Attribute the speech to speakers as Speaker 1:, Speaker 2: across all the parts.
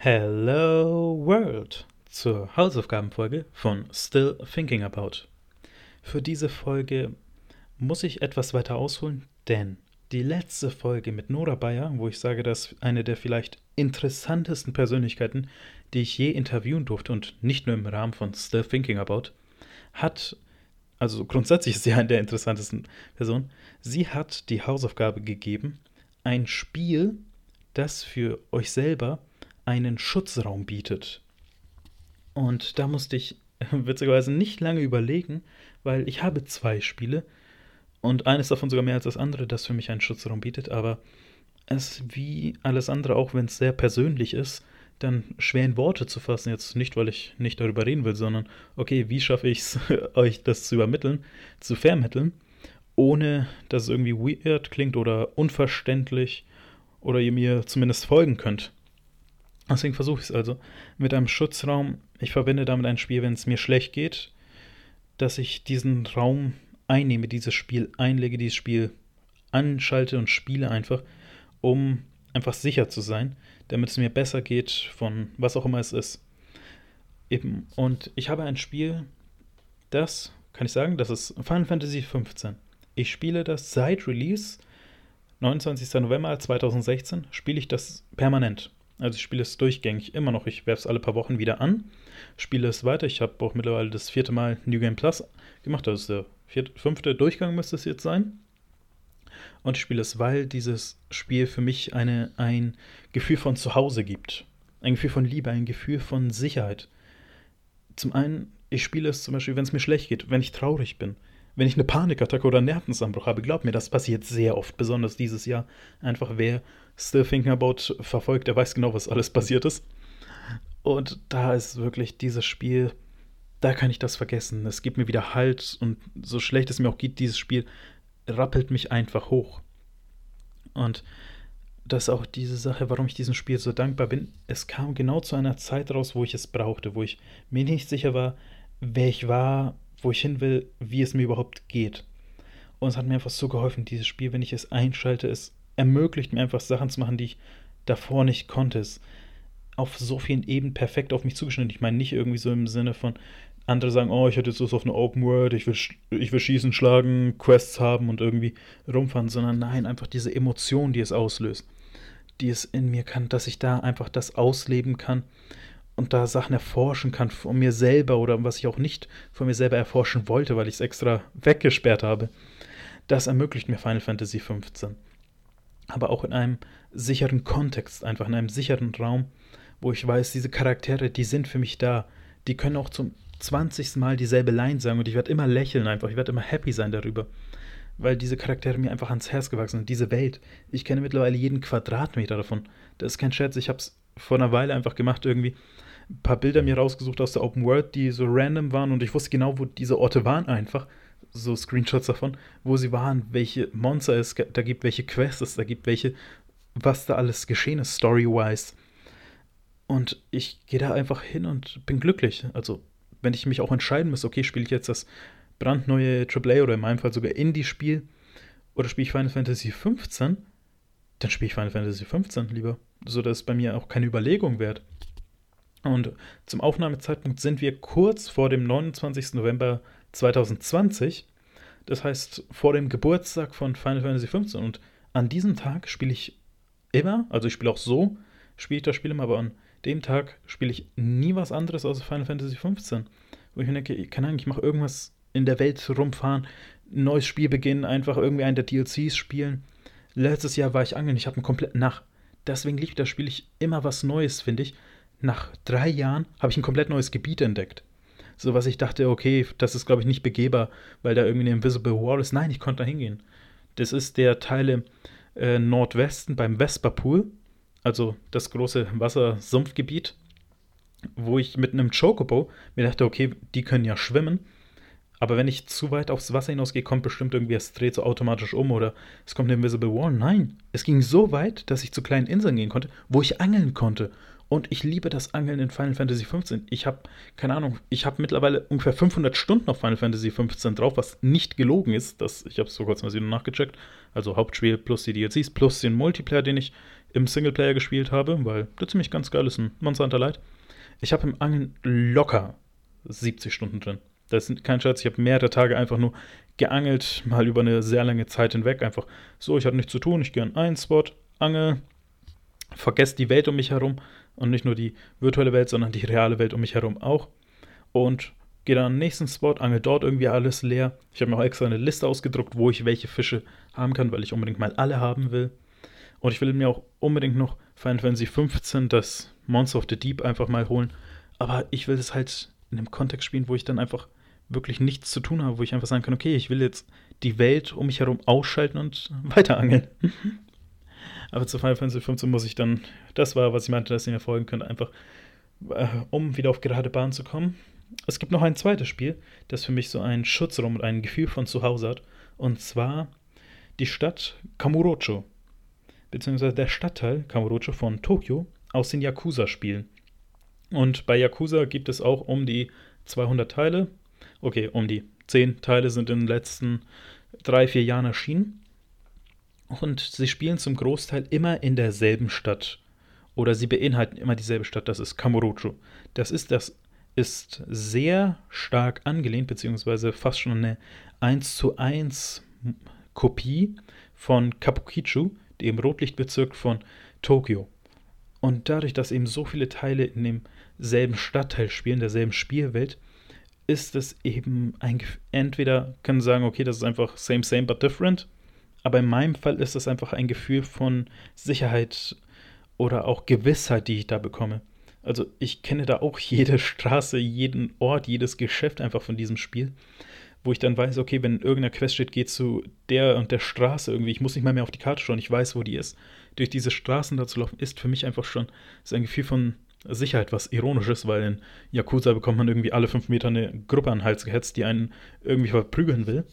Speaker 1: Hello World zur Hausaufgabenfolge von Still Thinking About. Für diese Folge muss ich etwas weiter ausholen, denn die letzte Folge mit Nora Bayer, wo ich sage, dass eine der vielleicht interessantesten Persönlichkeiten, die ich je interviewen durfte und nicht nur im Rahmen von Still Thinking About, hat, also grundsätzlich ist sie eine der interessantesten Personen, sie hat die Hausaufgabe gegeben, ein Spiel, das für euch selber einen Schutzraum bietet. Und da musste ich witzigerweise nicht lange überlegen, weil ich habe zwei Spiele und eines davon sogar mehr als das andere, das für mich einen Schutzraum bietet, aber es wie alles andere, auch wenn es sehr persönlich ist, dann schwer in Worte zu fassen. Jetzt nicht, weil ich nicht darüber reden will, sondern okay, wie schaffe ich es, euch das zu übermitteln, zu vermitteln, ohne dass es irgendwie weird klingt oder unverständlich oder ihr mir zumindest folgen könnt. Deswegen versuche ich es also mit einem Schutzraum. Ich verwende damit ein Spiel, wenn es mir schlecht geht, dass ich diesen Raum einnehme, dieses Spiel einlege, dieses Spiel anschalte und spiele einfach, um einfach sicher zu sein, damit es mir besser geht von was auch immer es ist. Eben. Und ich habe ein Spiel, das, kann ich sagen, das ist Final Fantasy XV. Ich spiele das seit Release, 29. November 2016, spiele ich das permanent. Also ich spiele es durchgängig immer noch. Ich werfe es alle paar Wochen wieder an, spiele es weiter. Ich habe auch mittlerweile das vierte Mal New Game Plus gemacht. Das ist der vierte, fünfte Durchgang müsste es jetzt sein. Und ich spiele es, weil dieses Spiel für mich eine, ein Gefühl von Zuhause gibt. Ein Gefühl von Liebe, ein Gefühl von Sicherheit. Zum einen, ich spiele es zum Beispiel, wenn es mir schlecht geht, wenn ich traurig bin wenn ich eine Panikattacke oder einen Nervenzusammenbruch habe, glaub mir, das passiert sehr oft, besonders dieses Jahr. Einfach wer Still Thinking About verfolgt, der weiß genau, was alles passiert ist. Und da ist wirklich dieses Spiel, da kann ich das vergessen. Es gibt mir wieder Halt und so schlecht es mir auch geht, dieses Spiel rappelt mich einfach hoch. Und das ist auch diese Sache, warum ich diesem Spiel so dankbar bin. Es kam genau zu einer Zeit raus, wo ich es brauchte, wo ich mir nicht sicher war, wer ich war, wo ich hin will, wie es mir überhaupt geht. Und es hat mir einfach so geholfen, dieses Spiel, wenn ich es einschalte, es ermöglicht mir einfach Sachen zu machen, die ich davor nicht konnte. Es auf so vielen Ebenen perfekt auf mich zugeschnitten. Ich meine nicht irgendwie so im Sinne von, andere sagen, oh, ich hätte jetzt Lust auf eine Open World, ich will, ich will schießen, schlagen, Quests haben und irgendwie rumfahren, sondern nein, einfach diese Emotion, die es auslöst, die es in mir kann, dass ich da einfach das ausleben kann und da Sachen erforschen kann von mir selber oder was ich auch nicht von mir selber erforschen wollte, weil ich es extra weggesperrt habe. Das ermöglicht mir Final Fantasy XV. Aber auch in einem sicheren Kontext, einfach in einem sicheren Raum, wo ich weiß, diese Charaktere, die sind für mich da. Die können auch zum 20. Mal dieselbe Line sagen und ich werde immer lächeln einfach, ich werde immer happy sein darüber. Weil diese Charaktere mir einfach ans Herz gewachsen sind. Diese Welt. Ich kenne mittlerweile jeden Quadratmeter davon. Das ist kein Scherz, ich habe es vor einer Weile einfach gemacht irgendwie ein paar Bilder mir rausgesucht aus der Open World, die so random waren und ich wusste genau, wo diese Orte waren einfach. So Screenshots davon, wo sie waren, welche Monster es da gibt, welche Quests es da gibt, welche, was da alles geschehen ist, story-wise. Und ich gehe da einfach hin und bin glücklich. Also, wenn ich mich auch entscheiden muss, okay, spiele ich jetzt das brandneue AAA oder in meinem Fall sogar Indie-Spiel oder spiele ich Final Fantasy 15, dann spiele ich Final Fantasy 15 lieber. So, dass es bei mir auch keine Überlegung wert. Und zum Aufnahmezeitpunkt sind wir kurz vor dem 29. November 2020. Das heißt, vor dem Geburtstag von Final Fantasy XV. Und an diesem Tag spiele ich immer, also ich spiele auch so, spiele ich das Spiel immer, aber an dem Tag spiele ich nie was anderes außer Final Fantasy XV. Wo ich mir denke, keine Ahnung, ich mache irgendwas in der Welt rumfahren, ein neues Spiel beginnen, einfach irgendwie einen der DLCs spielen. Letztes Jahr war ich angeln, ich habe einen kompletten Nach. Deswegen liebe ich das Spiel ich immer was Neues, finde ich nach drei Jahren habe ich ein komplett neues Gebiet entdeckt. So was ich dachte, okay, das ist, glaube ich, nicht begehbar, weil da irgendwie eine Invisible Wall ist. Nein, ich konnte da hingehen. Das ist der Teil im äh, Nordwesten beim Vesperpool, also das große Wassersumpfgebiet, wo ich mit einem Chocobo mir dachte, okay, die können ja schwimmen. Aber wenn ich zu weit aufs Wasser hinausgehe, kommt bestimmt irgendwie, es dreht so automatisch um oder es kommt eine Invisible Wall. Nein, es ging so weit, dass ich zu kleinen Inseln gehen konnte, wo ich angeln konnte Und ich liebe das Angeln in Final Fantasy XV. Ich habe, keine Ahnung, ich habe mittlerweile ungefähr 500 Stunden auf Final Fantasy XV drauf, was nicht gelogen ist. Das, ich habe es vor kurzem mal nachgecheckt. Also Hauptspiel plus die DLCs plus den Multiplayer, den ich im Singleplayer gespielt habe, weil der ziemlich ganz geil ist, ein Monster Hunter Light. Ich habe im Angeln locker 70 Stunden drin. Das ist kein Scherz, ich habe mehrere Tage einfach nur geangelt, mal über eine sehr lange Zeit hinweg. Einfach so, ich hatte nichts zu tun, ich gehe an einen Spot, angel, vergesse die Welt um mich herum und nicht nur die virtuelle Welt, sondern die reale Welt um mich herum auch. Und gehe dann an den nächsten Spot, angel dort irgendwie alles leer. Ich habe mir auch extra eine Liste ausgedruckt, wo ich welche Fische haben kann, weil ich unbedingt mal alle haben will. Und ich will mir auch unbedingt noch Final Fantasy 15, das Monster of the Deep, einfach mal holen. Aber ich will das halt in einem Kontext spielen, wo ich dann einfach wirklich nichts zu tun habe, wo ich einfach sagen kann, okay, ich will jetzt die Welt um mich herum ausschalten und weiterangeln. Aber zu Final Fantasy 15 muss ich dann, das war, was ich meinte, dass ihr mir folgen könnt, einfach, äh, um wieder auf gerade Bahn zu kommen. Es gibt noch ein zweites Spiel, das für mich so einen Schutzraum und ein Gefühl von Zuhause hat. Und zwar die Stadt Kamurocho. Beziehungsweise der Stadtteil Kamurocho von Tokio aus den Yakuza-Spielen. Und bei Yakuza gibt es auch um die 200 Teile. Okay, um die 10 Teile sind in den letzten drei, vier Jahren erschienen. Und sie spielen zum Großteil immer in derselben Stadt. Oder sie beinhalten immer dieselbe Stadt, das ist Kamurocho. Das ist, das ist sehr stark angelehnt, beziehungsweise fast schon eine 1 zu 1 Kopie von Kabukicho, dem Rotlichtbezirk von Tokio. Und dadurch, dass eben so viele Teile in demselben Stadtteil spielen, derselben Spielwelt, ist es eben ein, entweder können Sie sagen, okay, das ist einfach same, same, but different. Aber in meinem Fall ist es einfach ein Gefühl von Sicherheit oder auch Gewissheit, die ich da bekomme. Also ich kenne da auch jede Straße, jeden Ort, jedes Geschäft einfach von diesem Spiel, wo ich dann weiß, okay, wenn irgendeiner Quest steht, geht zu der und der Straße irgendwie. Ich muss nicht mal mehr auf die Karte schauen, ich weiß, wo die ist durch diese Straßen da zu laufen, ist für mich einfach schon ist ein Gefühl von Sicherheit, was ironisch ist, weil in Yakuza bekommt man irgendwie alle fünf Meter eine Gruppe an den Hals gehetzt, die einen irgendwie verprügeln will.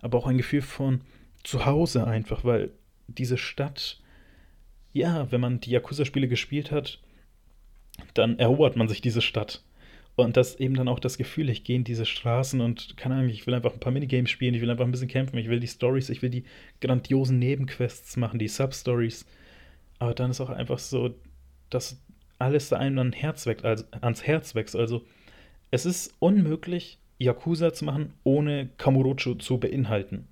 Speaker 1: Aber auch ein Gefühl von Zuhause einfach, weil diese Stadt, ja, wenn man die Yakuza-Spiele gespielt hat, dann erobert man sich diese Stadt. Und das eben dann auch das Gefühl, ich gehe in diese Straßen und keine Ahnung, ich will einfach ein paar Minigames spielen, ich will einfach ein bisschen kämpfen, ich will die Stories, ich will die grandiosen Nebenquests machen, die Substories. Aber dann ist auch einfach so, dass alles da einem an Herz wächst, also ans Herz wächst. Also es ist unmöglich, Yakuza zu machen, ohne Kamurocho zu beinhalten.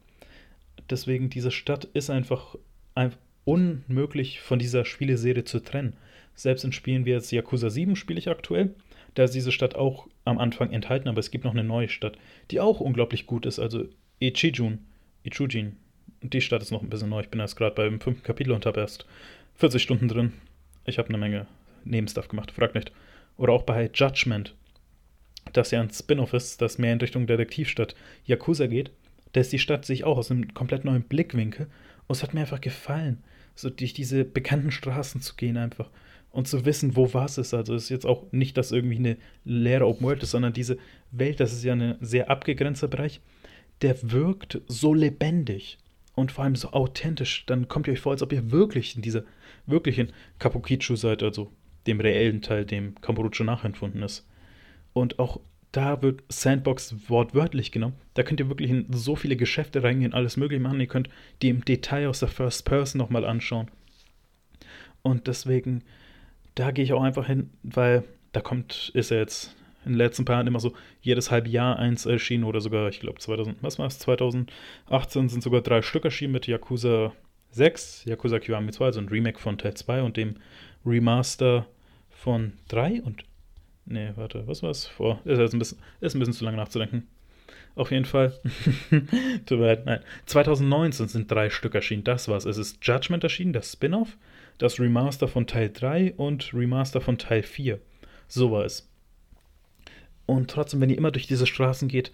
Speaker 1: Deswegen, diese Stadt ist einfach, einfach unmöglich von dieser Spieleserie zu trennen. Selbst in Spielen wie jetzt Yakuza 7 spiele ich aktuell. Da ist diese Stadt auch am Anfang enthalten, aber es gibt noch eine neue Stadt, die auch unglaublich gut ist. Also Ichijun, Ichujin. Die Stadt ist noch ein bisschen neu. Ich bin erst gerade beim fünften Kapitel und habe erst 40 Stunden drin. Ich habe eine Menge Nebenstuff gemacht, frag nicht. Oder auch bei Judgment, das ja ein Spin-off ist, das mehr in Richtung Detektivstadt Yakuza geht. Da ist die Stadt sich auch aus einem komplett neuen Blickwinkel. Und es hat mir einfach gefallen, so durch diese bekannten Straßen zu gehen einfach und zu wissen, wo was ist. Also es ist jetzt auch nicht, dass irgendwie eine leere Open World ist, sondern diese Welt, das ist ja ein sehr abgegrenzter Bereich, der wirkt so lebendig und vor allem so authentisch. Dann kommt ihr euch vor, als ob ihr wirklich in dieser wirklichen Kabukicho seid, also dem reellen Teil, dem Kamurocho nachempfunden ist. Und auch da wird Sandbox wortwörtlich genommen. Da könnt ihr wirklich in so viele Geschäfte reingehen, alles mögliche machen. Ihr könnt die im Detail aus der First Person nochmal anschauen. Und deswegen, da gehe ich auch einfach hin, weil da kommt, ist ja jetzt in den letzten paar Jahren immer so jedes halbe Jahr eins erschienen oder sogar, ich glaube, 2000, was war es, 2018 sind sogar drei Stück erschienen mit Yakuza 6, Yakuza Kiwami 2, also ein Remake von Teil 2 und dem Remaster von 3 und. Nee, warte, was war es? Vor. Ist jetzt ein bisschen, ist ein bisschen zu lange nachzudenken. Auf jeden Fall. Tut mir leid, nein. 2019 sind drei Stück erschienen, das war's. Es ist Judgment erschienen, das Spin-off, das Remaster von Teil 3 und Remaster von Teil 4. So war es. Und trotzdem, wenn ihr immer durch diese Straßen geht,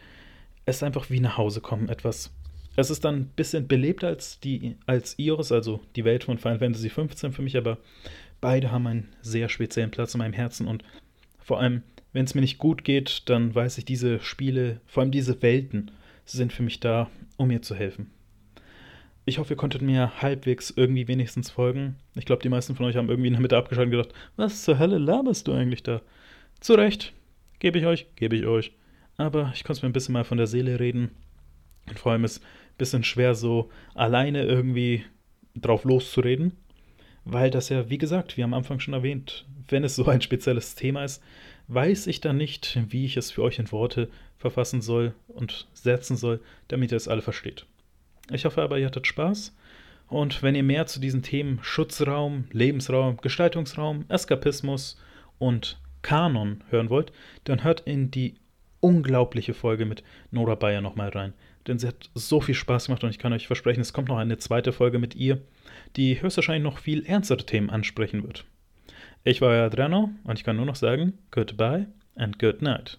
Speaker 1: ist einfach wie nach Hause kommen, etwas. Es ist dann ein bisschen belebter als, die, als Ios, also die Welt von Final Fantasy XV für mich, aber beide haben einen sehr speziellen Platz in meinem Herzen und vor allem, wenn es mir nicht gut geht, dann weiß ich, diese Spiele, vor allem diese Welten, sind für mich da, um mir zu helfen. Ich hoffe, ihr konntet mir halbwegs irgendwie wenigstens folgen. Ich glaube, die meisten von euch haben irgendwie in der Mitte abgeschaltet und gedacht, was zur Hölle laberst du eigentlich da? Zu Recht. Gebe ich euch, gebe ich euch. Aber ich konnte es mir ein bisschen mal von der Seele reden. Und vor allem ist es ein bisschen schwer, so alleine irgendwie drauf loszureden. Weil das ja, wie gesagt, wie am Anfang schon erwähnt, wenn es so ein spezielles Thema ist, weiß ich dann nicht, wie ich es für euch in Worte verfassen soll und setzen soll, damit ihr es alle versteht. Ich hoffe aber, ihr hattet Spaß. Und wenn ihr mehr zu diesen Themen Schutzraum, Lebensraum, Gestaltungsraum, Eskapismus und Kanon hören wollt, dann hört in die unglaubliche Folge mit Nora Bayer nochmal rein. Denn sie hat so viel Spaß gemacht und ich kann euch versprechen, es kommt noch eine zweite Folge mit ihr, die höchstwahrscheinlich noch viel ernstere Themen ansprechen wird. Ich war euer Adriano und ich kann nur noch sagen, goodbye and good night.